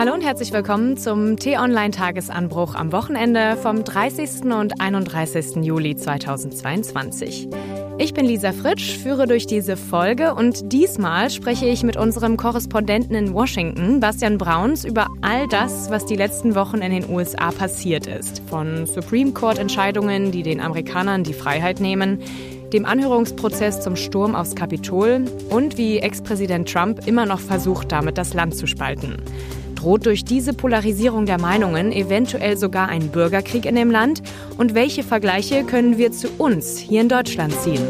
Hallo und herzlich willkommen zum T-Online-Tagesanbruch am Wochenende vom 30. und 31. Juli 2022. Ich bin Lisa Fritsch, führe durch diese Folge und diesmal spreche ich mit unserem Korrespondenten in Washington, Bastian Brauns, über all das, was die letzten Wochen in den USA passiert ist. Von Supreme Court-Entscheidungen, die den Amerikanern die Freiheit nehmen, dem Anhörungsprozess zum Sturm aufs Kapitol und wie Ex-Präsident Trump immer noch versucht, damit das Land zu spalten. Droht durch diese Polarisierung der Meinungen eventuell sogar ein Bürgerkrieg in dem Land? Und welche Vergleiche können wir zu uns hier in Deutschland ziehen?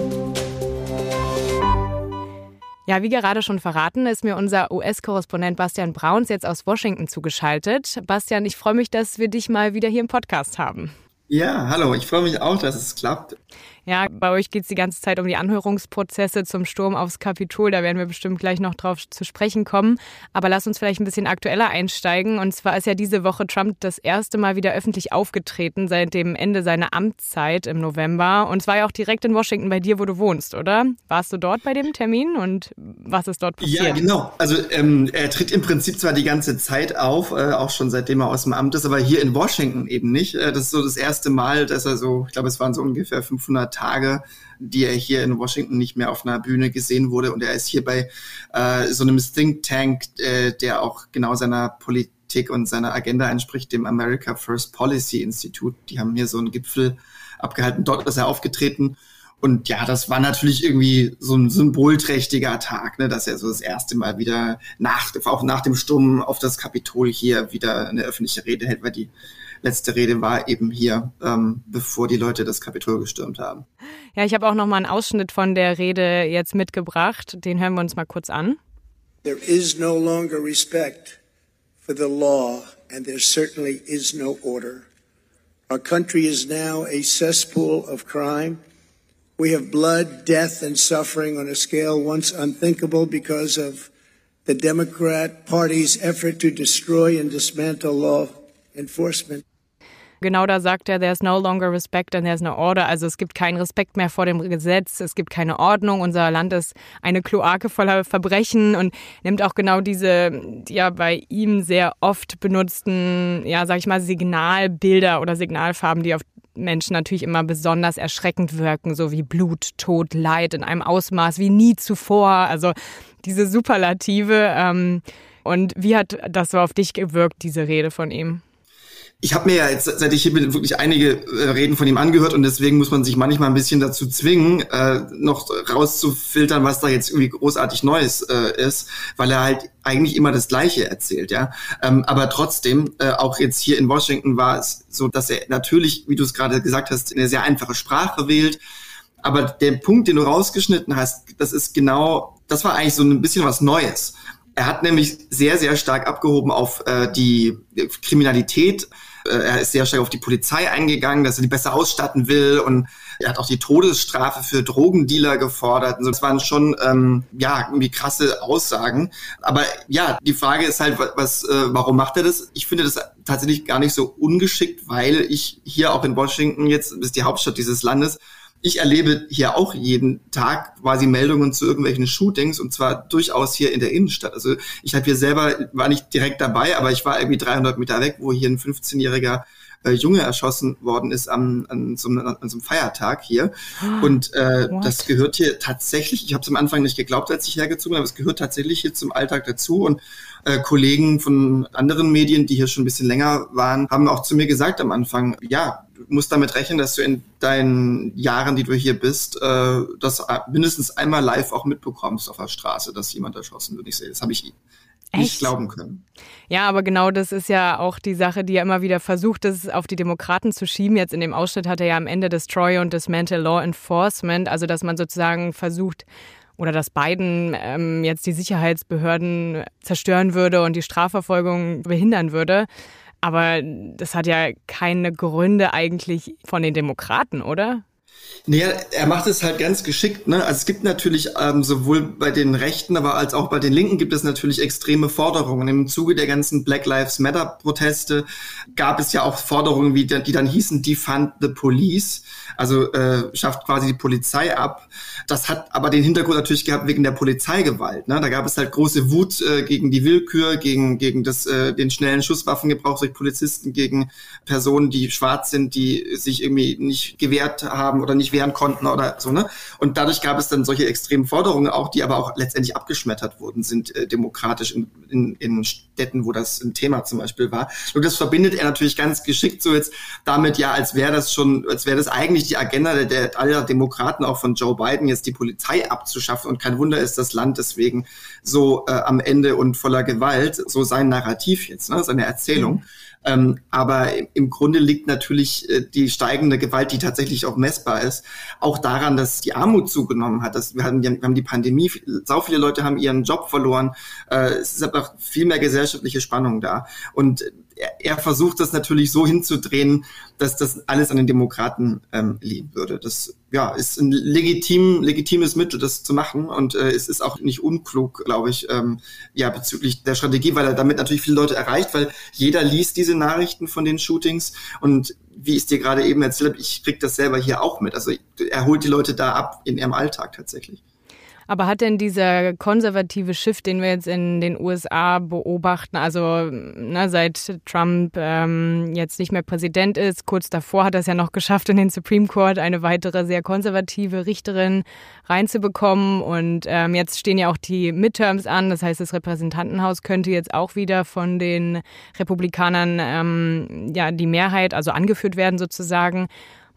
Ja, wie gerade schon verraten, ist mir unser US-Korrespondent Bastian Brauns jetzt aus Washington zugeschaltet. Bastian, ich freue mich, dass wir dich mal wieder hier im Podcast haben. Ja, hallo, ich freue mich auch, dass es klappt. Ja, bei euch geht es die ganze Zeit um die Anhörungsprozesse zum Sturm aufs Kapitol. Da werden wir bestimmt gleich noch drauf zu sprechen kommen. Aber lass uns vielleicht ein bisschen aktueller einsteigen. Und zwar ist ja diese Woche Trump das erste Mal wieder öffentlich aufgetreten seit dem Ende seiner Amtszeit im November. Und zwar ja auch direkt in Washington bei dir, wo du wohnst, oder? Warst du dort bei dem Termin und was ist dort passiert? Ja, genau. Also ähm, er tritt im Prinzip zwar die ganze Zeit auf, äh, auch schon seitdem er aus dem Amt ist, aber hier in Washington eben nicht. Äh, das ist so das erste Mal, dass er so, ich glaube, es waren so ungefähr 500 Tage, die er hier in Washington nicht mehr auf einer Bühne gesehen wurde. Und er ist hier bei äh, so einem Think Tank, äh, der auch genau seiner Politik und seiner Agenda entspricht, dem America First Policy Institute. Die haben hier so einen Gipfel abgehalten. Dort ist er aufgetreten. Und ja, das war natürlich irgendwie so ein symbolträchtiger Tag, ne, dass er so das erste Mal wieder nach, auch nach dem Sturm auf das Kapitol hier wieder eine öffentliche Rede hält, weil die letzte Rede war eben hier, ähm, bevor die Leute das Kapitol gestürmt haben. Ja, ich habe auch noch mal einen Ausschnitt von der Rede jetzt mitgebracht. Den hören wir uns mal kurz an. There is no longer respect for the law and there certainly is no order. Our country is now a cesspool of crime. We have blood, death and suffering on a scale once unthinkable because of the Democrat Party's effort to destroy and dismantle law enforcement. Genau da sagt er, there's no longer respect and there's no order. Also es gibt keinen Respekt mehr vor dem Gesetz, es gibt keine Ordnung. Unser Land ist eine Kloake voller Verbrechen und nimmt auch genau diese, ja, bei ihm sehr oft benutzten, ja, sag ich mal, Signalbilder oder Signalfarben, die auf Menschen natürlich immer besonders erschreckend wirken, so wie Blut, Tod, Leid in einem Ausmaß wie nie zuvor. Also diese Superlative. Ähm, und wie hat das so auf dich gewirkt, diese Rede von ihm? Ich habe mir ja jetzt, seit ich hier bin, wirklich einige äh, Reden von ihm angehört und deswegen muss man sich manchmal ein bisschen dazu zwingen, äh, noch rauszufiltern, was da jetzt irgendwie großartig Neues äh, ist, weil er halt eigentlich immer das Gleiche erzählt, ja. Ähm, aber trotzdem, äh, auch jetzt hier in Washington war es so, dass er natürlich, wie du es gerade gesagt hast, eine sehr einfache Sprache wählt. Aber der Punkt, den du rausgeschnitten hast, das ist genau, das war eigentlich so ein bisschen was Neues. Er hat nämlich sehr, sehr stark abgehoben auf äh, die Kriminalität er ist sehr stark auf die Polizei eingegangen, dass er die besser ausstatten will und er hat auch die Todesstrafe für Drogendealer gefordert. Also das waren schon ähm, ja irgendwie krasse Aussagen. Aber ja, die Frage ist halt, was, äh, warum macht er das? Ich finde das tatsächlich gar nicht so ungeschickt, weil ich hier auch in Washington jetzt, ist die Hauptstadt dieses Landes, ich erlebe hier auch jeden Tag quasi Meldungen zu irgendwelchen Shootings und zwar durchaus hier in der Innenstadt. Also ich habe hier selber, war nicht direkt dabei, aber ich war irgendwie 300 Meter weg, wo hier ein 15-jähriger äh, Junge erschossen worden ist am, an, so einem, an so einem Feiertag hier. Und äh, das gehört hier tatsächlich, ich habe es am Anfang nicht geglaubt, als ich hergezogen habe, es gehört tatsächlich hier zum Alltag dazu. Und äh, Kollegen von anderen Medien, die hier schon ein bisschen länger waren, haben auch zu mir gesagt am Anfang, ja, du musst damit rechnen, dass du in deinen Jahren, die du hier bist, äh, das mindestens einmal live auch mitbekommst auf der Straße, dass jemand erschossen wird. Ich sehe, das habe ich Echt? nicht glauben können. Ja, aber genau das ist ja auch die Sache, die er immer wieder versucht, das auf die Demokraten zu schieben. Jetzt in dem Ausschnitt hat er ja am Ende Destroy und Dismantle Law Enforcement, also dass man sozusagen versucht, oder dass Biden ähm, jetzt die Sicherheitsbehörden zerstören würde und die Strafverfolgung behindern würde. Aber das hat ja keine Gründe eigentlich von den Demokraten, oder? Naja, er macht es halt ganz geschickt. Ne? Also es gibt natürlich ähm, sowohl bei den Rechten, aber als auch bei den Linken gibt es natürlich extreme Forderungen. Im Zuge der ganzen Black Lives Matter Proteste gab es ja auch Forderungen, wie die, dann hießen, defund the police, also äh, schafft quasi die Polizei ab. Das hat aber den Hintergrund natürlich gehabt wegen der Polizeigewalt. Ne? Da gab es halt große Wut äh, gegen die Willkür, gegen gegen das äh, den schnellen Schusswaffengebrauch durch Polizisten, gegen Personen, die schwarz sind, die sich irgendwie nicht gewehrt haben oder nicht wehren konnten oder so, ne? Und dadurch gab es dann solche extremen Forderungen auch, die aber auch letztendlich abgeschmettert wurden, sind äh, demokratisch in, in, in Städten, wo das ein Thema zum Beispiel war. Und das verbindet er natürlich ganz geschickt so jetzt damit ja, als wäre das schon, als wäre das eigentlich die Agenda der, der aller Demokraten, auch von Joe Biden, jetzt die Polizei abzuschaffen. Und kein Wunder ist das Land deswegen so äh, am Ende und voller Gewalt, so sein Narrativ jetzt, ne, seine Erzählung. Mhm. Ähm, aber im Grunde liegt natürlich äh, die steigende Gewalt, die tatsächlich auch messbar ist, auch daran, dass die Armut zugenommen hat. Dass wir, haben, wir haben die Pandemie, sau viele Leute haben ihren Job verloren. Äh, es ist einfach viel mehr gesellschaftliche Spannung da. Und er, versucht das natürlich so hinzudrehen, dass das alles an den Demokraten ähm, liegen würde. Das ja, ist ein legitim, legitimes Mittel, das zu machen. Und äh, es ist auch nicht unklug, glaube ich, ähm, ja, bezüglich der Strategie, weil er damit natürlich viele Leute erreicht, weil jeder liest diese Nachrichten von den Shootings und wie ich es dir gerade eben erzählt habe, ich krieg das selber hier auch mit. Also er holt die Leute da ab in ihrem Alltag tatsächlich. Aber hat denn dieser konservative Shift, den wir jetzt in den USA beobachten, also na, seit Trump ähm, jetzt nicht mehr Präsident ist, kurz davor hat er es ja noch geschafft, in den Supreme Court eine weitere sehr konservative Richterin reinzubekommen. Und ähm, jetzt stehen ja auch die Midterms an. Das heißt, das Repräsentantenhaus könnte jetzt auch wieder von den Republikanern ähm, ja die Mehrheit, also angeführt werden sozusagen.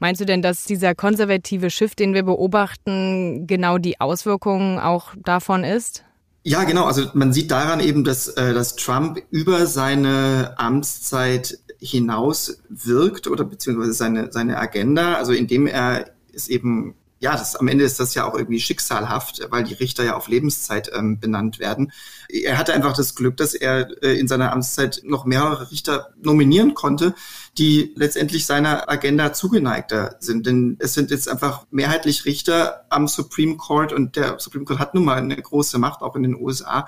Meinst du denn, dass dieser konservative Shift, den wir beobachten, genau die Auswirkungen auch davon ist? Ja, genau. Also man sieht daran eben, dass, äh, dass Trump über seine Amtszeit hinaus wirkt oder beziehungsweise seine, seine Agenda, also indem er es eben ja, das, am Ende ist das ja auch irgendwie schicksalhaft, weil die Richter ja auf Lebenszeit ähm, benannt werden. Er hatte einfach das Glück, dass er äh, in seiner Amtszeit noch mehrere Richter nominieren konnte, die letztendlich seiner Agenda zugeneigter sind. Denn es sind jetzt einfach mehrheitlich Richter am Supreme Court und der Supreme Court hat nun mal eine große Macht, auch in den USA,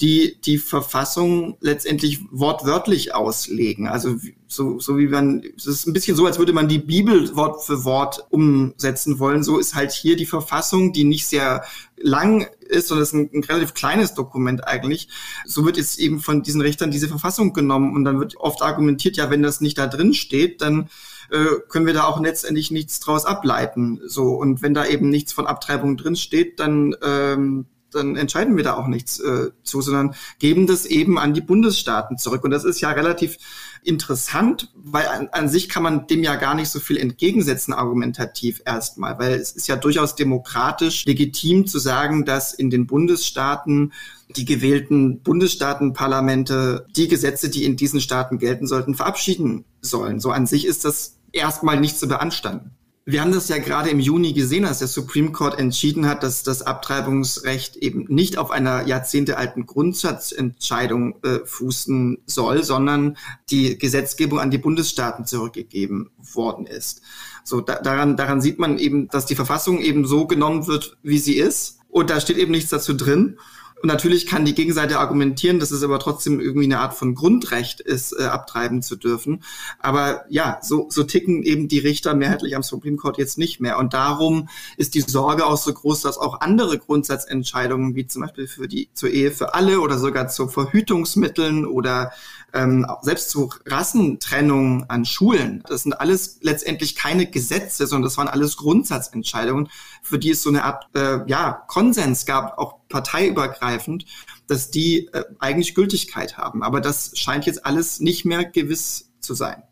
die die Verfassung letztendlich wortwörtlich auslegen. Also so, so wie man, es ist ein bisschen so, als würde man die Bibel Wort für Wort umsetzen wollen. So ist halt hier die Verfassung, die nicht sehr lang ist, sondern es ist ein, ein, relativ kleines Dokument eigentlich. So wird jetzt eben von diesen Richtern diese Verfassung genommen und dann wird oft argumentiert, ja, wenn das nicht da drin steht, dann äh, können wir da auch letztendlich nichts draus ableiten. So und wenn da eben nichts von Abtreibung drin steht, dann ähm, dann entscheiden wir da auch nichts äh, zu, sondern geben das eben an die Bundesstaaten zurück. Und das ist ja relativ interessant, weil an, an sich kann man dem ja gar nicht so viel entgegensetzen, argumentativ erstmal, weil es ist ja durchaus demokratisch legitim zu sagen, dass in den Bundesstaaten die gewählten Bundesstaatenparlamente die Gesetze, die in diesen Staaten gelten sollten, verabschieden sollen. So an sich ist das erstmal nicht zu beanstanden. Wir haben das ja gerade im Juni gesehen, als der Supreme Court entschieden hat, dass das Abtreibungsrecht eben nicht auf einer jahrzehntealten Grundsatzentscheidung äh, fußen soll, sondern die Gesetzgebung an die Bundesstaaten zurückgegeben worden ist. So da, daran, daran sieht man eben, dass die Verfassung eben so genommen wird, wie sie ist. Und da steht eben nichts dazu drin. Und natürlich kann die Gegenseite argumentieren, dass es aber trotzdem irgendwie eine Art von Grundrecht ist, äh, abtreiben zu dürfen. Aber ja, so, so ticken eben die Richter mehrheitlich am Supreme Court jetzt nicht mehr. Und darum ist die Sorge auch so groß, dass auch andere Grundsatzentscheidungen, wie zum Beispiel für die zur Ehe für alle oder sogar zu Verhütungsmitteln oder ähm, selbst zu Rassentrennung an Schulen, das sind alles letztendlich keine Gesetze, sondern das waren alles Grundsatzentscheidungen, für die es so eine Art äh, ja, Konsens gab, auch parteiübergreifend, dass die äh, eigentlich Gültigkeit haben. Aber das scheint jetzt alles nicht mehr gewiss zu sein.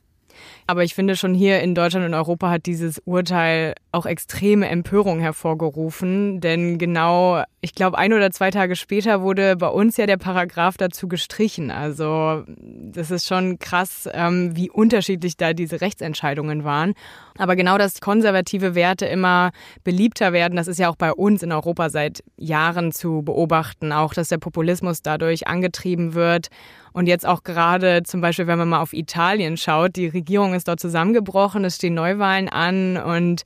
Aber ich finde schon hier in Deutschland und Europa hat dieses Urteil auch extreme Empörung hervorgerufen. Denn genau, ich glaube, ein oder zwei Tage später wurde bei uns ja der Paragraph dazu gestrichen. Also das ist schon krass, ähm, wie unterschiedlich da diese Rechtsentscheidungen waren. Aber genau, dass konservative Werte immer beliebter werden, das ist ja auch bei uns in Europa seit Jahren zu beobachten. Auch, dass der Populismus dadurch angetrieben wird. Und jetzt auch gerade zum Beispiel, wenn man mal auf Italien schaut, die Regierung ist dort zusammengebrochen, es stehen Neuwahlen an und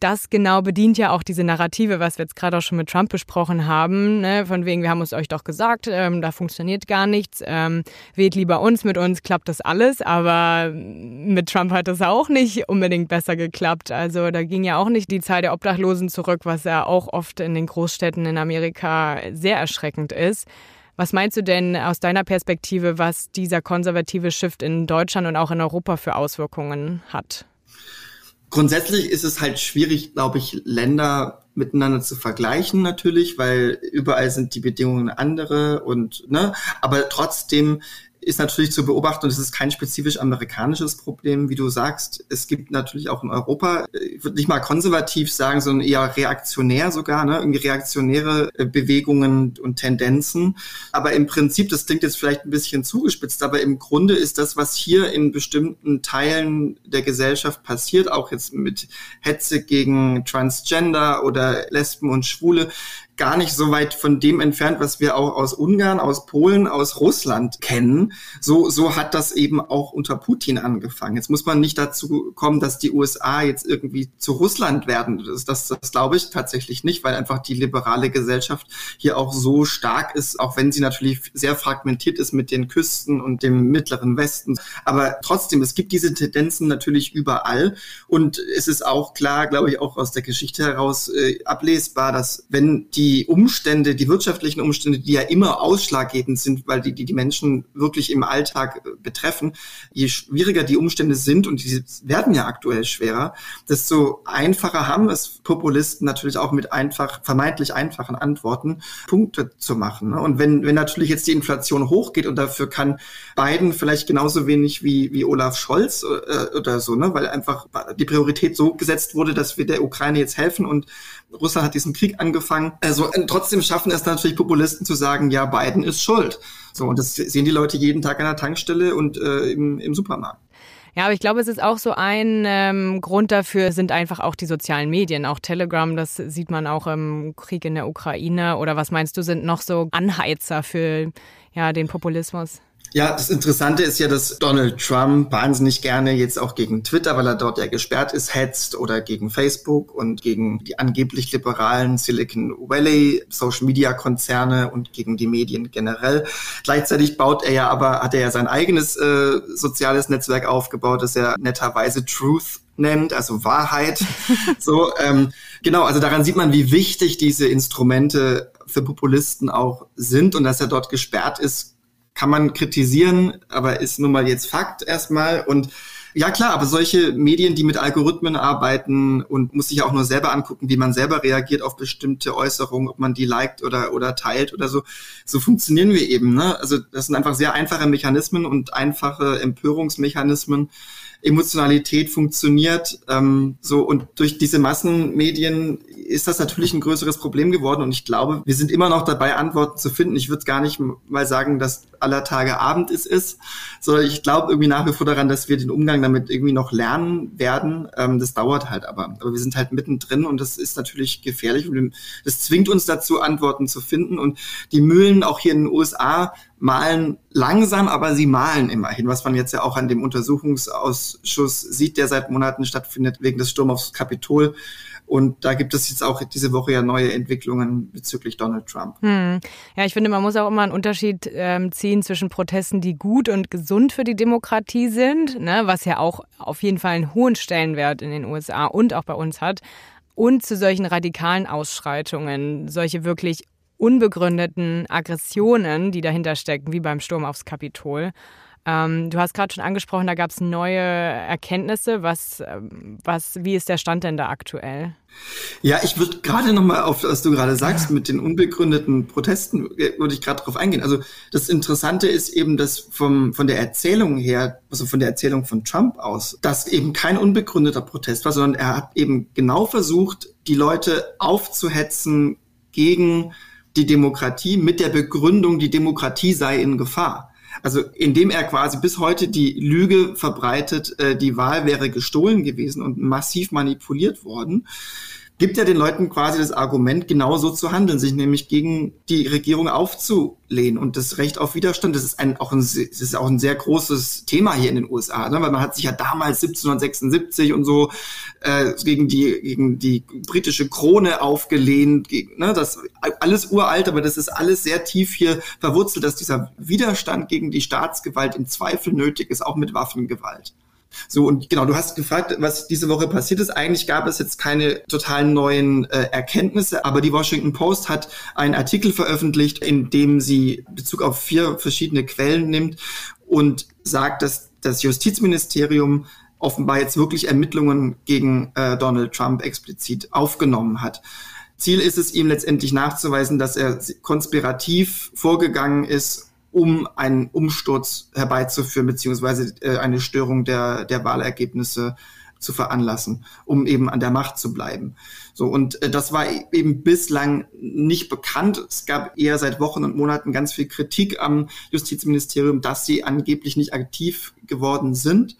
das genau bedient ja auch diese Narrative, was wir jetzt gerade auch schon mit Trump besprochen haben, ne? von wegen, wir haben es euch doch gesagt, ähm, da funktioniert gar nichts, ähm, wählt lieber uns, mit uns klappt das alles, aber mit Trump hat das auch nicht unbedingt besser geklappt. Also da ging ja auch nicht die Zahl der Obdachlosen zurück, was ja auch oft in den Großstädten in Amerika sehr erschreckend ist. Was meinst du denn aus deiner Perspektive, was dieser konservative Shift in Deutschland und auch in Europa für Auswirkungen hat? Grundsätzlich ist es halt schwierig, glaube ich, Länder miteinander zu vergleichen natürlich, weil überall sind die Bedingungen andere und ne, aber trotzdem ist natürlich zu beobachten und es ist kein spezifisch amerikanisches Problem, wie du sagst. Es gibt natürlich auch in Europa, ich würde nicht mal konservativ sagen, sondern eher reaktionär sogar, ne? irgendwie reaktionäre äh, Bewegungen und Tendenzen. Aber im Prinzip, das klingt jetzt vielleicht ein bisschen zugespitzt, aber im Grunde ist das, was hier in bestimmten Teilen der Gesellschaft passiert, auch jetzt mit Hetze gegen Transgender oder Lesben und Schwule, gar nicht so weit von dem entfernt, was wir auch aus Ungarn, aus Polen, aus Russland kennen. So, so hat das eben auch unter Putin angefangen. Jetzt muss man nicht dazu kommen, dass die USA jetzt irgendwie zu Russland werden. Das, das, das glaube ich tatsächlich nicht, weil einfach die liberale Gesellschaft hier auch so stark ist, auch wenn sie natürlich sehr fragmentiert ist mit den Küsten und dem mittleren Westen. Aber trotzdem, es gibt diese Tendenzen natürlich überall. Und es ist auch klar, glaube ich, auch aus der Geschichte heraus äh, ablesbar, dass wenn die die Umstände, die wirtschaftlichen Umstände, die ja immer ausschlaggebend sind, weil die die, die Menschen wirklich im Alltag äh, betreffen, je schwieriger die Umstände sind, und die werden ja aktuell schwerer, desto einfacher haben es Populisten natürlich auch mit einfach, vermeintlich einfachen Antworten Punkte zu machen. Ne? Und wenn, wenn natürlich jetzt die Inflation hochgeht und dafür kann Biden vielleicht genauso wenig wie, wie Olaf Scholz äh, oder so, ne? weil einfach die Priorität so gesetzt wurde, dass wir der Ukraine jetzt helfen und Russland hat diesen Krieg angefangen. Also äh, trotzdem schaffen es natürlich Populisten zu sagen, ja, Biden ist schuld. So, und das sehen die Leute jeden Tag an der Tankstelle und äh, im, im Supermarkt. Ja, aber ich glaube, es ist auch so ein ähm, Grund dafür sind einfach auch die sozialen Medien, auch Telegram, das sieht man auch im Krieg in der Ukraine. Oder was meinst du, sind noch so Anheizer für ja, den Populismus? Ja, das Interessante ist ja, dass Donald Trump wahnsinnig gerne jetzt auch gegen Twitter, weil er dort ja gesperrt ist, hetzt oder gegen Facebook und gegen die angeblich liberalen Silicon Valley Social Media Konzerne und gegen die Medien generell. Gleichzeitig baut er ja aber, hat er ja sein eigenes äh, soziales Netzwerk aufgebaut, das er netterweise Truth nennt, also Wahrheit. so, ähm, genau, also daran sieht man, wie wichtig diese Instrumente für Populisten auch sind und dass er dort gesperrt ist, kann man kritisieren, aber ist nun mal jetzt Fakt erstmal. Und ja klar, aber solche Medien, die mit Algorithmen arbeiten und muss sich auch nur selber angucken, wie man selber reagiert auf bestimmte Äußerungen, ob man die liked oder, oder teilt oder so. So funktionieren wir eben. Ne? Also das sind einfach sehr einfache Mechanismen und einfache Empörungsmechanismen. Emotionalität funktioniert. Ähm, so und durch diese Massenmedien ist das natürlich ein größeres Problem geworden und ich glaube, wir sind immer noch dabei, Antworten zu finden. Ich würde gar nicht mal sagen, dass aller Tage Abend es ist, sondern ich glaube irgendwie nach wie vor daran, dass wir den Umgang damit irgendwie noch lernen werden. Ähm, das dauert halt aber. Aber wir sind halt mittendrin und das ist natürlich gefährlich und das zwingt uns dazu, Antworten zu finden und die Mühlen auch hier in den USA malen langsam, aber sie malen immerhin, was man jetzt ja auch an dem Untersuchungsausschuss sieht, der seit Monaten stattfindet wegen des Sturms aufs Kapitol. Und da gibt es jetzt auch diese Woche ja neue Entwicklungen bezüglich Donald Trump. Hm. Ja, ich finde, man muss auch immer einen Unterschied ähm, ziehen zwischen Protesten, die gut und gesund für die Demokratie sind, ne, was ja auch auf jeden Fall einen hohen Stellenwert in den USA und auch bei uns hat, und zu solchen radikalen Ausschreitungen, solche wirklich unbegründeten Aggressionen, die dahinter stecken, wie beim Sturm aufs Kapitol. Ähm, du hast gerade schon angesprochen, da gab es neue Erkenntnisse. Was, ähm, was, wie ist der Stand denn da aktuell? Ja, ich würde gerade noch mal auf, was du gerade sagst, mit den unbegründeten Protesten, äh, würde ich gerade darauf eingehen. Also das Interessante ist eben, dass vom, von der Erzählung her, also von der Erzählung von Trump aus, dass eben kein unbegründeter Protest war, sondern er hat eben genau versucht, die Leute aufzuhetzen gegen die Demokratie mit der Begründung, die Demokratie sei in Gefahr. Also indem er quasi bis heute die Lüge verbreitet, äh, die Wahl wäre gestohlen gewesen und massiv manipuliert worden. Gibt ja den Leuten quasi das Argument, genau so zu handeln, sich nämlich gegen die Regierung aufzulehnen und das Recht auf Widerstand. Das ist ein, auch ein, das ist auch ein sehr großes Thema hier in den USA, ne? weil man hat sich ja damals 1776 und so äh, gegen die gegen die britische Krone aufgelehnt. Gegen, ne? Das alles uralt, aber das ist alles sehr tief hier verwurzelt, dass dieser Widerstand gegen die Staatsgewalt im Zweifel nötig ist, auch mit Waffengewalt. So, und genau, du hast gefragt, was diese Woche passiert ist. Eigentlich gab es jetzt keine totalen neuen äh, Erkenntnisse, aber die Washington Post hat einen Artikel veröffentlicht, in dem sie Bezug auf vier verschiedene Quellen nimmt und sagt, dass das Justizministerium offenbar jetzt wirklich Ermittlungen gegen äh, Donald Trump explizit aufgenommen hat. Ziel ist es ihm letztendlich nachzuweisen, dass er konspirativ vorgegangen ist um einen Umsturz herbeizuführen, beziehungsweise äh, eine Störung der, der Wahlergebnisse zu veranlassen, um eben an der Macht zu bleiben. So, und äh, das war eben bislang nicht bekannt. Es gab eher seit Wochen und Monaten ganz viel Kritik am Justizministerium, dass sie angeblich nicht aktiv geworden sind.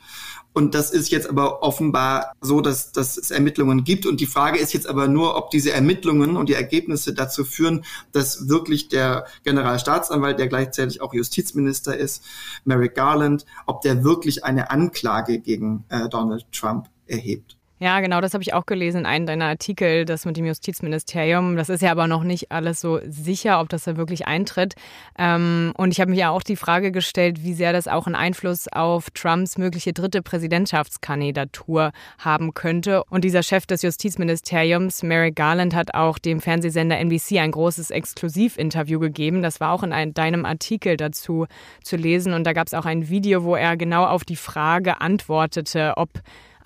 Und das ist jetzt aber offenbar so, dass, dass es Ermittlungen gibt. Und die Frage ist jetzt aber nur, ob diese Ermittlungen und die Ergebnisse dazu führen, dass wirklich der Generalstaatsanwalt, der gleichzeitig auch Justizminister ist, Merrick Garland, ob der wirklich eine Anklage gegen äh, Donald Trump erhebt. Ja, genau, das habe ich auch gelesen in einem deiner Artikel, das mit dem Justizministerium. Das ist ja aber noch nicht alles so sicher, ob das da wirklich eintritt. Ähm, und ich habe mir ja auch die Frage gestellt, wie sehr das auch einen Einfluss auf Trumps mögliche dritte Präsidentschaftskandidatur haben könnte. Und dieser Chef des Justizministeriums, Merrick Garland, hat auch dem Fernsehsender NBC ein großes Exklusivinterview gegeben. Das war auch in einem, deinem Artikel dazu zu lesen. Und da gab es auch ein Video, wo er genau auf die Frage antwortete, ob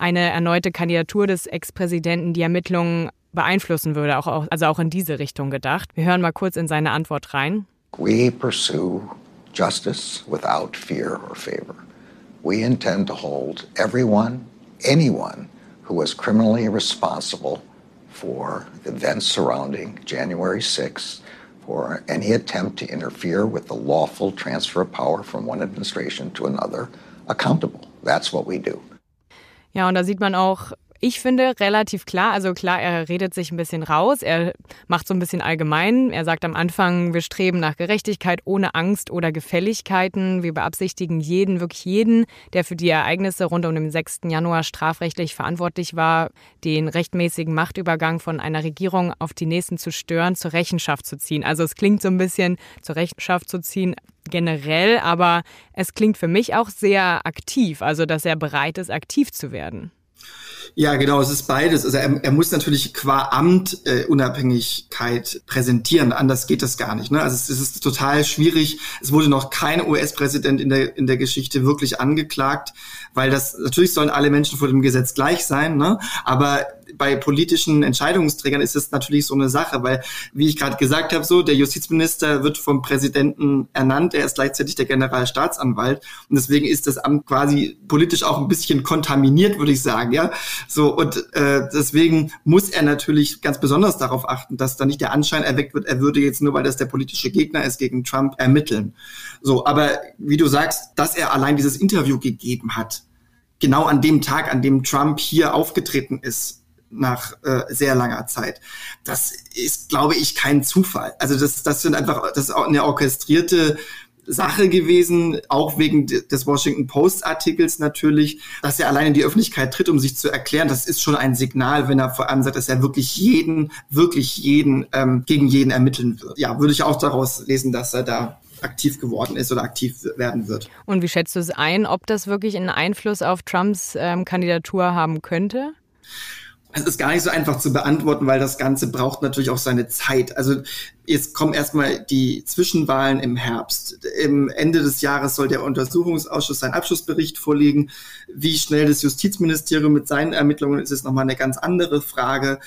eine erneute Kandidatur des Ex-Präsidenten die Ermittlungen beeinflussen würde, auch, also auch in diese Richtung gedacht. Wir hören mal kurz in seine Antwort rein. We pursue justice without fear or favor. We intend to hold everyone, anyone who was criminally responsible for events surrounding January 6th for any attempt to interfere with the lawful transfer of power from one administration to another accountable. That's what we do. Ja, und da sieht man auch, ich finde relativ klar, also klar, er redet sich ein bisschen raus, er macht so ein bisschen allgemein. Er sagt am Anfang, wir streben nach Gerechtigkeit ohne Angst oder Gefälligkeiten. Wir beabsichtigen jeden, wirklich jeden, der für die Ereignisse rund um den 6. Januar strafrechtlich verantwortlich war, den rechtmäßigen Machtübergang von einer Regierung auf die nächsten zu stören, zur Rechenschaft zu ziehen. Also es klingt so ein bisschen zur Rechenschaft zu ziehen, generell, aber es klingt für mich auch sehr aktiv, also dass er bereit ist, aktiv zu werden. Ja, genau, es ist beides. Also er, er muss natürlich qua Amt äh, Unabhängigkeit präsentieren, anders geht das gar nicht. Ne? Also es, es ist total schwierig. Es wurde noch kein US-Präsident in der, in der Geschichte wirklich angeklagt, weil das natürlich sollen alle Menschen vor dem Gesetz gleich sein, ne? aber bei politischen Entscheidungsträgern ist es natürlich so eine Sache, weil, wie ich gerade gesagt habe, so, der Justizminister wird vom Präsidenten ernannt, er ist gleichzeitig der Generalstaatsanwalt und deswegen ist das Amt quasi politisch auch ein bisschen kontaminiert, würde ich sagen, ja. So, und äh, deswegen muss er natürlich ganz besonders darauf achten, dass da nicht der Anschein erweckt wird, er würde jetzt nur, weil das der politische Gegner ist, gegen Trump ermitteln. So, aber wie du sagst, dass er allein dieses Interview gegeben hat, genau an dem Tag, an dem Trump hier aufgetreten ist, nach äh, sehr langer Zeit. Das ist, glaube ich, kein Zufall. Also das, das sind einfach, das ist eine orchestrierte Sache gewesen, auch wegen des Washington Post Artikels natürlich, dass er allein in die Öffentlichkeit tritt, um sich zu erklären. Das ist schon ein Signal, wenn er vor allem sagt, dass er wirklich jeden, wirklich jeden ähm, gegen jeden ermitteln wird. Ja, würde ich auch daraus lesen, dass er da aktiv geworden ist oder aktiv werden wird. Und wie schätzt du es ein, ob das wirklich einen Einfluss auf Trumps ähm, Kandidatur haben könnte? Es ist gar nicht so einfach zu beantworten, weil das Ganze braucht natürlich auch seine Zeit. Also jetzt kommen erstmal die Zwischenwahlen im Herbst. Im Ende des Jahres soll der Untersuchungsausschuss seinen Abschlussbericht vorlegen. Wie schnell das Justizministerium mit seinen Ermittlungen ist, ist nochmal eine ganz andere Frage.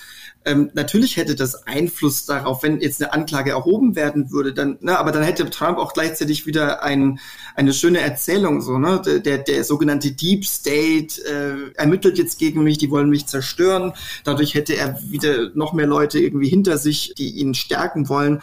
Ähm, natürlich hätte das Einfluss darauf, wenn jetzt eine Anklage erhoben werden würde, dann, ne, aber dann hätte Trump auch gleichzeitig wieder ein, eine schöne Erzählung, so, ne, der, der, sogenannte Deep State äh, ermittelt jetzt gegen mich, die wollen mich zerstören. Dadurch hätte er wieder noch mehr Leute irgendwie hinter sich, die ihn stärken wollen.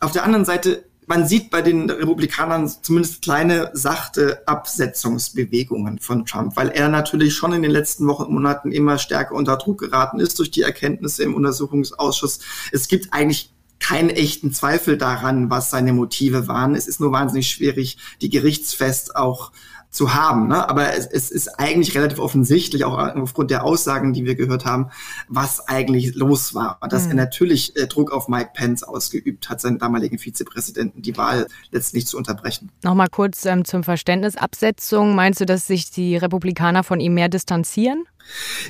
Auf der anderen Seite man sieht bei den Republikanern zumindest kleine sachte Absetzungsbewegungen von Trump, weil er natürlich schon in den letzten Wochen und Monaten immer stärker unter Druck geraten ist durch die Erkenntnisse im Untersuchungsausschuss. Es gibt eigentlich keinen echten Zweifel daran, was seine Motive waren. Es ist nur wahnsinnig schwierig, die gerichtsfest auch zu haben. Ne? Aber es, es ist eigentlich relativ offensichtlich, auch aufgrund der Aussagen, die wir gehört haben, was eigentlich los war. Und dass mhm. er natürlich äh, Druck auf Mike Pence ausgeübt hat, seinen damaligen Vizepräsidenten, die Wahl letztlich zu unterbrechen. Nochmal kurz ähm, zum Verständnis. Absetzung, meinst du, dass sich die Republikaner von ihm mehr distanzieren?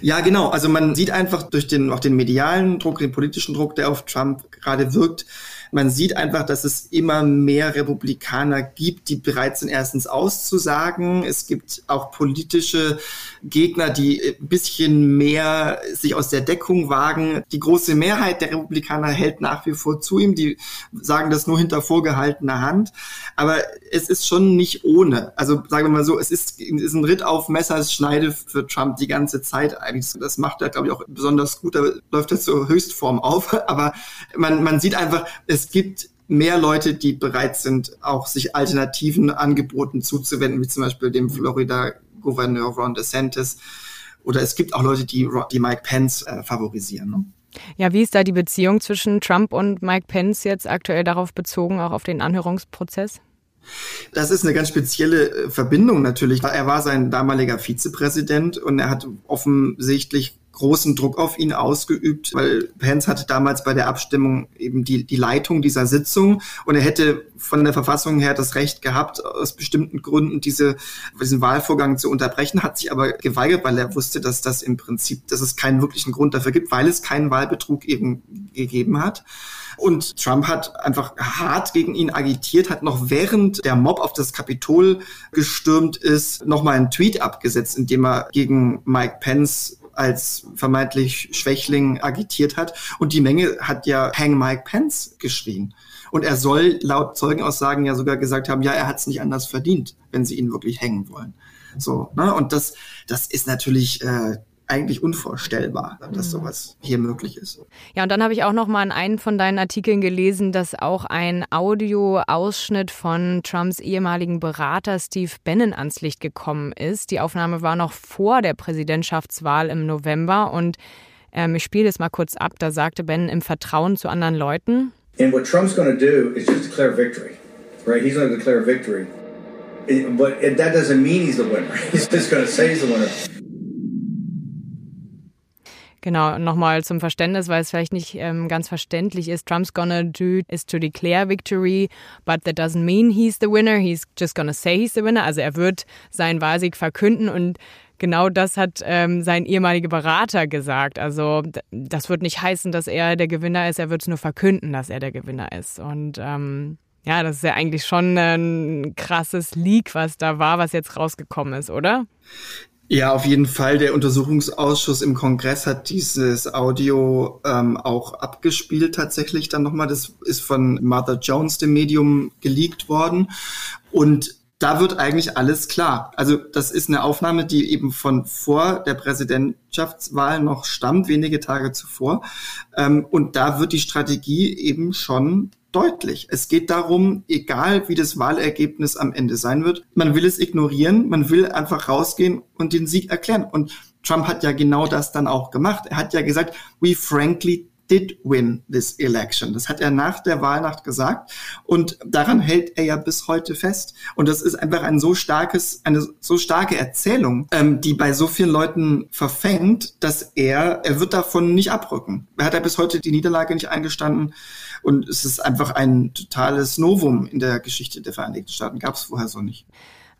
Ja, genau. Also man sieht einfach durch den, auch den medialen Druck, den politischen Druck, der auf Trump gerade wirkt, man sieht einfach, dass es immer mehr Republikaner gibt, die bereit sind, erstens auszusagen. Es gibt auch politische Gegner, die ein bisschen mehr sich aus der Deckung wagen. Die große Mehrheit der Republikaner hält nach wie vor zu ihm. Die sagen das nur hinter vorgehaltener Hand. Aber es ist schon nicht ohne. Also sagen wir mal so, es ist, ist ein Ritt auf Messers Schneide für Trump die ganze Zeit eigentlich. Das macht er, glaube ich, auch besonders gut. Da läuft er zur Höchstform auf. Aber man, man sieht einfach, es gibt mehr Leute, die bereit sind, auch sich alternativen Angeboten zuzuwenden, wie zum Beispiel dem Florida-Gouverneur Ron DeSantis. Oder es gibt auch Leute, die, die Mike Pence äh, favorisieren. Ne? Ja, wie ist da die Beziehung zwischen Trump und Mike Pence jetzt aktuell darauf bezogen, auch auf den Anhörungsprozess? Das ist eine ganz spezielle äh, Verbindung natürlich. Er war sein damaliger Vizepräsident und er hat offensichtlich großen Druck auf ihn ausgeübt, weil Pence hatte damals bei der Abstimmung eben die, die Leitung dieser Sitzung und er hätte von der Verfassung her das Recht gehabt, aus bestimmten Gründen diese, diesen Wahlvorgang zu unterbrechen, hat sich aber geweigert, weil er wusste, dass das im Prinzip, dass es keinen wirklichen Grund dafür gibt, weil es keinen Wahlbetrug eben gegeben hat. Und Trump hat einfach hart gegen ihn agitiert, hat noch während der Mob auf das Kapitol gestürmt ist, nochmal einen Tweet abgesetzt, in dem er gegen Mike Pence als vermeintlich Schwächling agitiert hat. Und die Menge hat ja Hang Mike Pence geschrien. Und er soll laut Zeugenaussagen ja sogar gesagt haben, ja, er hat es nicht anders verdient, wenn sie ihn wirklich hängen wollen. So, ne? Und das, das ist natürlich äh, eigentlich unvorstellbar, dass mhm. sowas hier möglich ist. Ja, und dann habe ich auch noch mal in einem von deinen Artikeln gelesen, dass auch ein Audioausschnitt von Trumps ehemaligen Berater Steve Bannon ans Licht gekommen ist. Die Aufnahme war noch vor der Präsidentschaftswahl im November und ähm, ich spiele das mal kurz ab. Da sagte Bannon im Vertrauen zu anderen Leuten. And what Trump's going to do is just declare victory, right? He's going to declare victory. But that doesn't mean he's the winner. He's just going to say he's the winner. Genau, nochmal zum Verständnis, weil es vielleicht nicht ähm, ganz verständlich ist. Trump's gonna do is to declare victory, but that doesn't mean he's the winner. He's just gonna say he's the winner. Also er wird seinen Wahlsieg verkünden und genau das hat ähm, sein ehemaliger Berater gesagt. Also das wird nicht heißen, dass er der Gewinner ist. Er wird es nur verkünden, dass er der Gewinner ist. Und ähm, ja, das ist ja eigentlich schon ein krasses Leak, was da war, was jetzt rausgekommen ist, oder? Ja, auf jeden Fall. Der Untersuchungsausschuss im Kongress hat dieses Audio ähm, auch abgespielt tatsächlich dann nochmal. Das ist von Martha Jones, dem Medium, geleakt worden. Und da wird eigentlich alles klar. Also das ist eine Aufnahme, die eben von vor der Präsidentschaftswahl noch stammt, wenige Tage zuvor. Ähm, und da wird die Strategie eben schon deutlich. Es geht darum, egal wie das Wahlergebnis am Ende sein wird, man will es ignorieren, man will einfach rausgehen und den Sieg erklären. Und Trump hat ja genau das dann auch gemacht. Er hat ja gesagt, we frankly did win this election. Das hat er nach der Wahlnacht gesagt und daran hält er ja bis heute fest. Und das ist einfach ein so starkes, eine so starke Erzählung, ähm, die bei so vielen Leuten verfängt, dass er, er wird davon nicht abrücken. Er hat ja bis heute die Niederlage nicht eingestanden und es ist einfach ein totales Novum in der Geschichte der Vereinigten Staaten. Gab es vorher so nicht.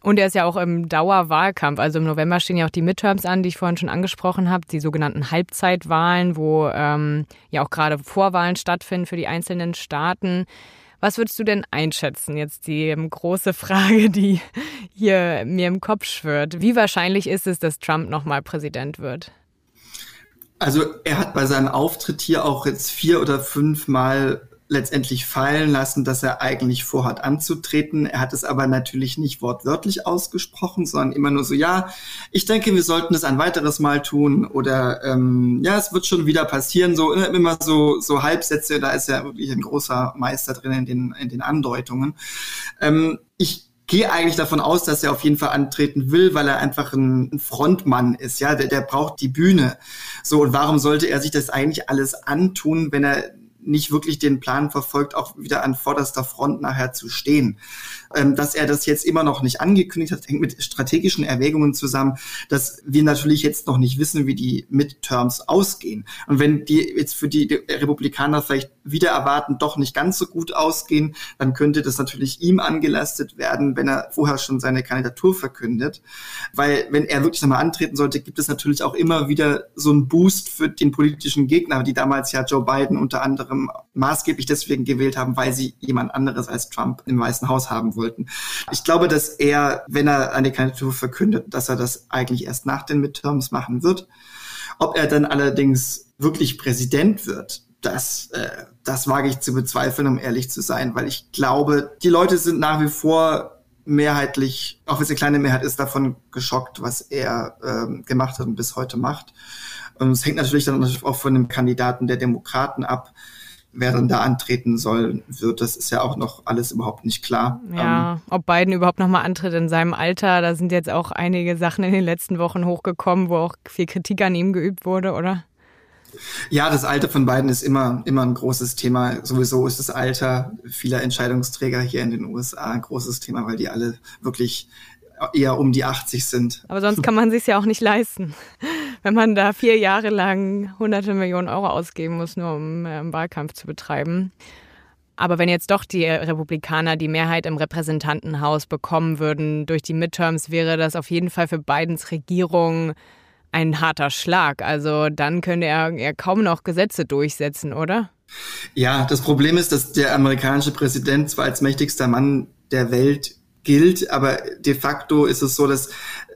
Und er ist ja auch im Dauerwahlkampf. Also im November stehen ja auch die Midterms an, die ich vorhin schon angesprochen habe, die sogenannten Halbzeitwahlen, wo ähm, ja auch gerade Vorwahlen stattfinden für die einzelnen Staaten. Was würdest du denn einschätzen? Jetzt die ähm, große Frage, die hier mir im Kopf schwirrt. Wie wahrscheinlich ist es, dass Trump nochmal Präsident wird? Also er hat bei seinem Auftritt hier auch jetzt vier oder fünf Mal letztendlich fallen lassen, dass er eigentlich vorhat anzutreten. Er hat es aber natürlich nicht wortwörtlich ausgesprochen, sondern immer nur so, ja, ich denke, wir sollten es ein weiteres Mal tun oder ähm, ja, es wird schon wieder passieren. So immer so so Halbsätze. Da ist er wirklich ein großer Meister drin in den in den Andeutungen. Ähm, ich gehe eigentlich davon aus, dass er auf jeden Fall antreten will, weil er einfach ein Frontmann ist, ja, der, der braucht die Bühne. So, und warum sollte er sich das eigentlich alles antun, wenn er nicht wirklich den Plan verfolgt, auch wieder an vorderster Front nachher zu stehen. Ähm, dass er das jetzt immer noch nicht angekündigt hat, hängt mit strategischen Erwägungen zusammen, dass wir natürlich jetzt noch nicht wissen, wie die Midterms ausgehen. Und wenn die jetzt für die Republikaner vielleicht wieder erwarten, doch nicht ganz so gut ausgehen, dann könnte das natürlich ihm angelastet werden, wenn er vorher schon seine Kandidatur verkündet. Weil wenn er wirklich nochmal antreten sollte, gibt es natürlich auch immer wieder so einen Boost für den politischen Gegner, die damals ja Joe Biden unter anderem maßgeblich deswegen gewählt haben, weil sie jemand anderes als Trump im Weißen Haus haben wollten. Ich glaube, dass er, wenn er eine Kandidatur verkündet, dass er das eigentlich erst nach den Midterms machen wird. Ob er dann allerdings wirklich Präsident wird, das, äh, das wage ich zu bezweifeln, um ehrlich zu sein, weil ich glaube, die Leute sind nach wie vor mehrheitlich, auch wenn es eine kleine Mehrheit ist, davon geschockt, was er ähm, gemacht hat und bis heute macht. Und es hängt natürlich dann auch von dem Kandidaten der Demokraten ab, wer dann da antreten soll, wird. Das ist ja auch noch alles überhaupt nicht klar. Ja, ähm, ob Biden überhaupt nochmal antritt in seinem Alter, da sind jetzt auch einige Sachen in den letzten Wochen hochgekommen, wo auch viel Kritik an ihm geübt wurde, oder? Ja, das Alter von beiden ist immer, immer ein großes Thema. Sowieso ist das Alter vieler Entscheidungsträger hier in den USA ein großes Thema, weil die alle wirklich eher um die 80 sind. Aber sonst kann man sich ja auch nicht leisten, wenn man da vier Jahre lang hunderte Millionen Euro ausgeben muss, nur um äh, Wahlkampf zu betreiben. Aber wenn jetzt doch die Republikaner die Mehrheit im Repräsentantenhaus bekommen würden durch die Midterms, wäre das auf jeden Fall für Bidens Regierung ein harter Schlag. Also dann könnte er, er kaum noch Gesetze durchsetzen, oder? Ja, das Problem ist, dass der amerikanische Präsident zwar als mächtigster Mann der Welt gilt, aber de facto ist es so, dass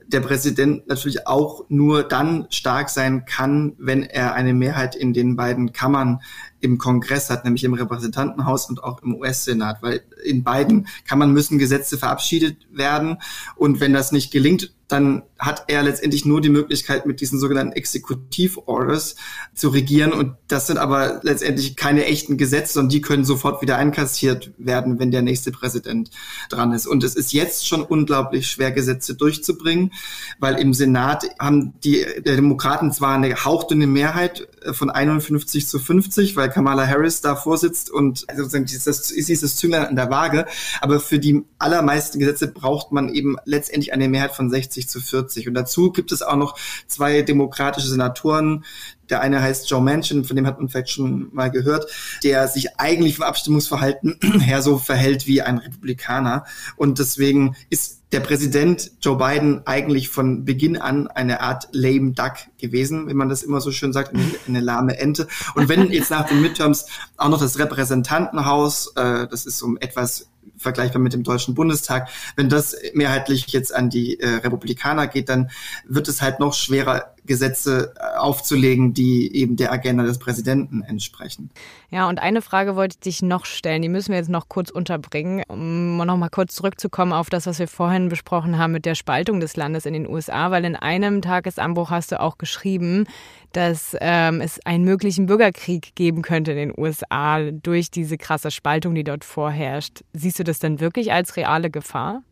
der Präsident natürlich auch nur dann stark sein kann, wenn er eine Mehrheit in den beiden Kammern im Kongress hat, nämlich im Repräsentantenhaus und auch im US-Senat, weil in beiden Kammern müssen Gesetze verabschiedet werden. Und wenn das nicht gelingt, dann hat er letztendlich nur die Möglichkeit, mit diesen sogenannten Exekutiv-Orders zu regieren. Und das sind aber letztendlich keine echten Gesetze, sondern die können sofort wieder einkassiert werden, wenn der nächste Präsident dran ist. Und es ist jetzt schon unglaublich schwer, Gesetze durchzubringen, weil im Senat haben die Demokraten zwar eine hauchdünne Mehrheit von 51 zu 50, weil Kamala Harris da vorsitzt und sozusagen dieses, ist dieses Zünglein an der Waage. Aber für die allermeisten Gesetze braucht man eben letztendlich eine Mehrheit von 60 zu 40. Und dazu gibt es auch noch zwei demokratische Senatoren, der eine heißt Joe Manchin, von dem hat man vielleicht schon mal gehört, der sich eigentlich vom Abstimmungsverhalten her so verhält wie ein Republikaner. Und deswegen ist der Präsident Joe Biden eigentlich von Beginn an eine Art lame duck gewesen, wie man das immer so schön sagt, eine, eine lahme Ente. Und wenn jetzt nach den Midterms auch noch das Repräsentantenhaus, äh, das ist so etwas vergleichbar mit dem Deutschen Bundestag. Wenn das mehrheitlich jetzt an die äh, Republikaner geht, dann wird es halt noch schwerer, Gesetze äh, aufzulegen, die eben der Agenda des Präsidenten entsprechen. Ja, und eine Frage wollte ich dich noch stellen, die müssen wir jetzt noch kurz unterbringen, um noch mal kurz zurückzukommen auf das, was wir vorhin besprochen haben mit der Spaltung des Landes in den USA, weil in einem Tagesanbruch hast du auch geschrieben, dass ähm, es einen möglichen Bürgerkrieg geben könnte in den USA durch diese krasse Spaltung, die dort vorherrscht. Siehst du das denn wirklich als reale Gefahr?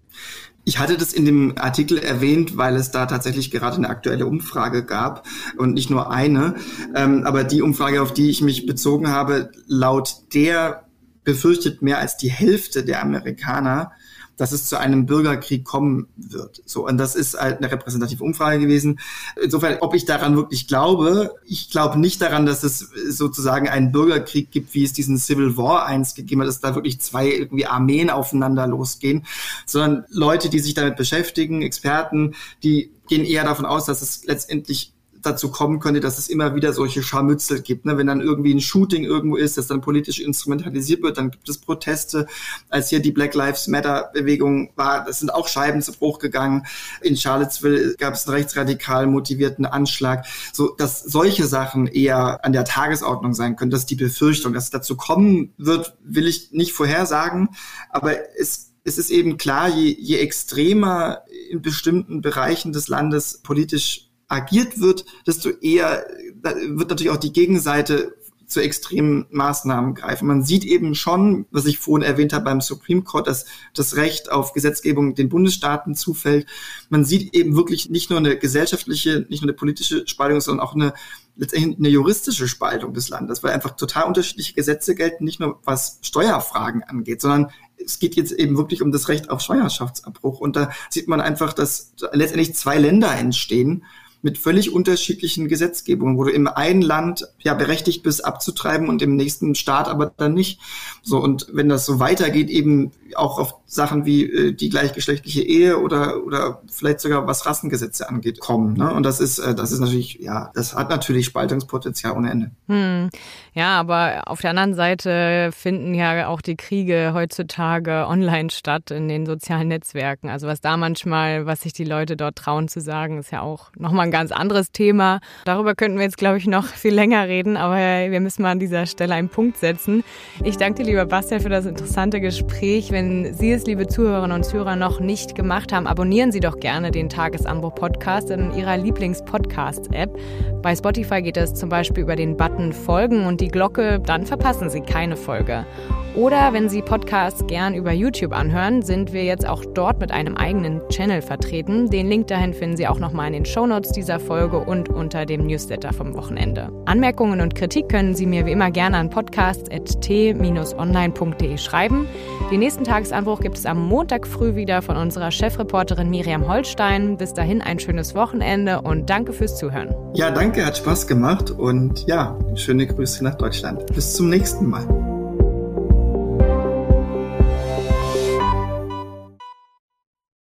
Ich hatte das in dem Artikel erwähnt, weil es da tatsächlich gerade eine aktuelle Umfrage gab und nicht nur eine. Ähm, aber die Umfrage, auf die ich mich bezogen habe, laut der befürchtet mehr als die Hälfte der Amerikaner, dass es zu einem Bürgerkrieg kommen wird. So, und das ist halt eine repräsentative Umfrage gewesen. Insofern, ob ich daran wirklich glaube, ich glaube nicht daran, dass es sozusagen einen Bürgerkrieg gibt, wie es diesen Civil War einst gegeben hat, dass da wirklich zwei irgendwie Armeen aufeinander losgehen, sondern Leute, die sich damit beschäftigen, Experten, die gehen eher davon aus, dass es letztendlich dazu kommen könnte, dass es immer wieder solche Scharmützel gibt. Ne? Wenn dann irgendwie ein Shooting irgendwo ist, das dann politisch instrumentalisiert wird, dann gibt es Proteste. Als hier die Black Lives Matter Bewegung war, das sind auch Scheiben zu Bruch gegangen. In Charlottesville gab es einen rechtsradikal motivierten Anschlag. So, dass solche Sachen eher an der Tagesordnung sein können, das ist die Befürchtung. Dass es dazu kommen wird, will ich nicht vorhersagen, aber es es ist eben klar, je, je extremer in bestimmten Bereichen des Landes politisch agiert wird, desto eher wird natürlich auch die Gegenseite zu extremen Maßnahmen greifen. Man sieht eben schon, was ich vorhin erwähnt habe beim Supreme Court, dass das Recht auf Gesetzgebung den Bundesstaaten zufällt. Man sieht eben wirklich nicht nur eine gesellschaftliche, nicht nur eine politische Spaltung, sondern auch eine letztendlich eine juristische Spaltung des Landes, weil einfach total unterschiedliche Gesetze gelten, nicht nur was Steuerfragen angeht, sondern es geht jetzt eben wirklich um das Recht auf Schwangerschaftsabbruch. Und da sieht man einfach, dass letztendlich zwei Länder entstehen, mit völlig unterschiedlichen Gesetzgebungen, wo du im einen Land ja berechtigt bist abzutreiben und im nächsten Staat aber dann nicht. So und wenn das so weitergeht, eben auch auf Sachen wie äh, die gleichgeschlechtliche Ehe oder oder vielleicht sogar was Rassengesetze angeht kommen. Ne? Und das ist äh, das ist natürlich ja das hat natürlich Spaltungspotenzial ohne Ende. Hm. Ja, aber auf der anderen Seite finden ja auch die Kriege heutzutage online statt in den sozialen Netzwerken. Also was da manchmal, was sich die Leute dort trauen zu sagen, ist ja auch nochmal ein ganz anderes Thema. Darüber könnten wir jetzt, glaube ich, noch viel länger reden, aber wir müssen mal an dieser Stelle einen Punkt setzen. Ich danke dir, lieber Bastian, für das interessante Gespräch. Wenn Sie es, liebe Zuhörerinnen und Zuhörer, noch nicht gemacht haben, abonnieren Sie doch gerne den Tagesanbruch-Podcast in Ihrer Lieblings-Podcast-App. Bei Spotify geht es zum Beispiel über den Button Folgen und die Glocke, dann verpassen Sie keine Folge. Oder wenn Sie Podcasts gern über YouTube anhören, sind wir jetzt auch dort mit einem eigenen Channel vertreten. Den Link dahin finden Sie auch nochmal in den Shownotes dieser Folge und unter dem Newsletter vom Wochenende. Anmerkungen und Kritik können Sie mir wie immer gerne an podcast.t-online.de schreiben. Den nächsten Tagesanbruch gibt es am Montag früh wieder von unserer Chefreporterin Miriam Holstein. Bis dahin ein schönes Wochenende und danke fürs Zuhören. Ja, danke, hat Spaß gemacht und ja, schöne Grüße nach Deutschland. Bis zum nächsten Mal.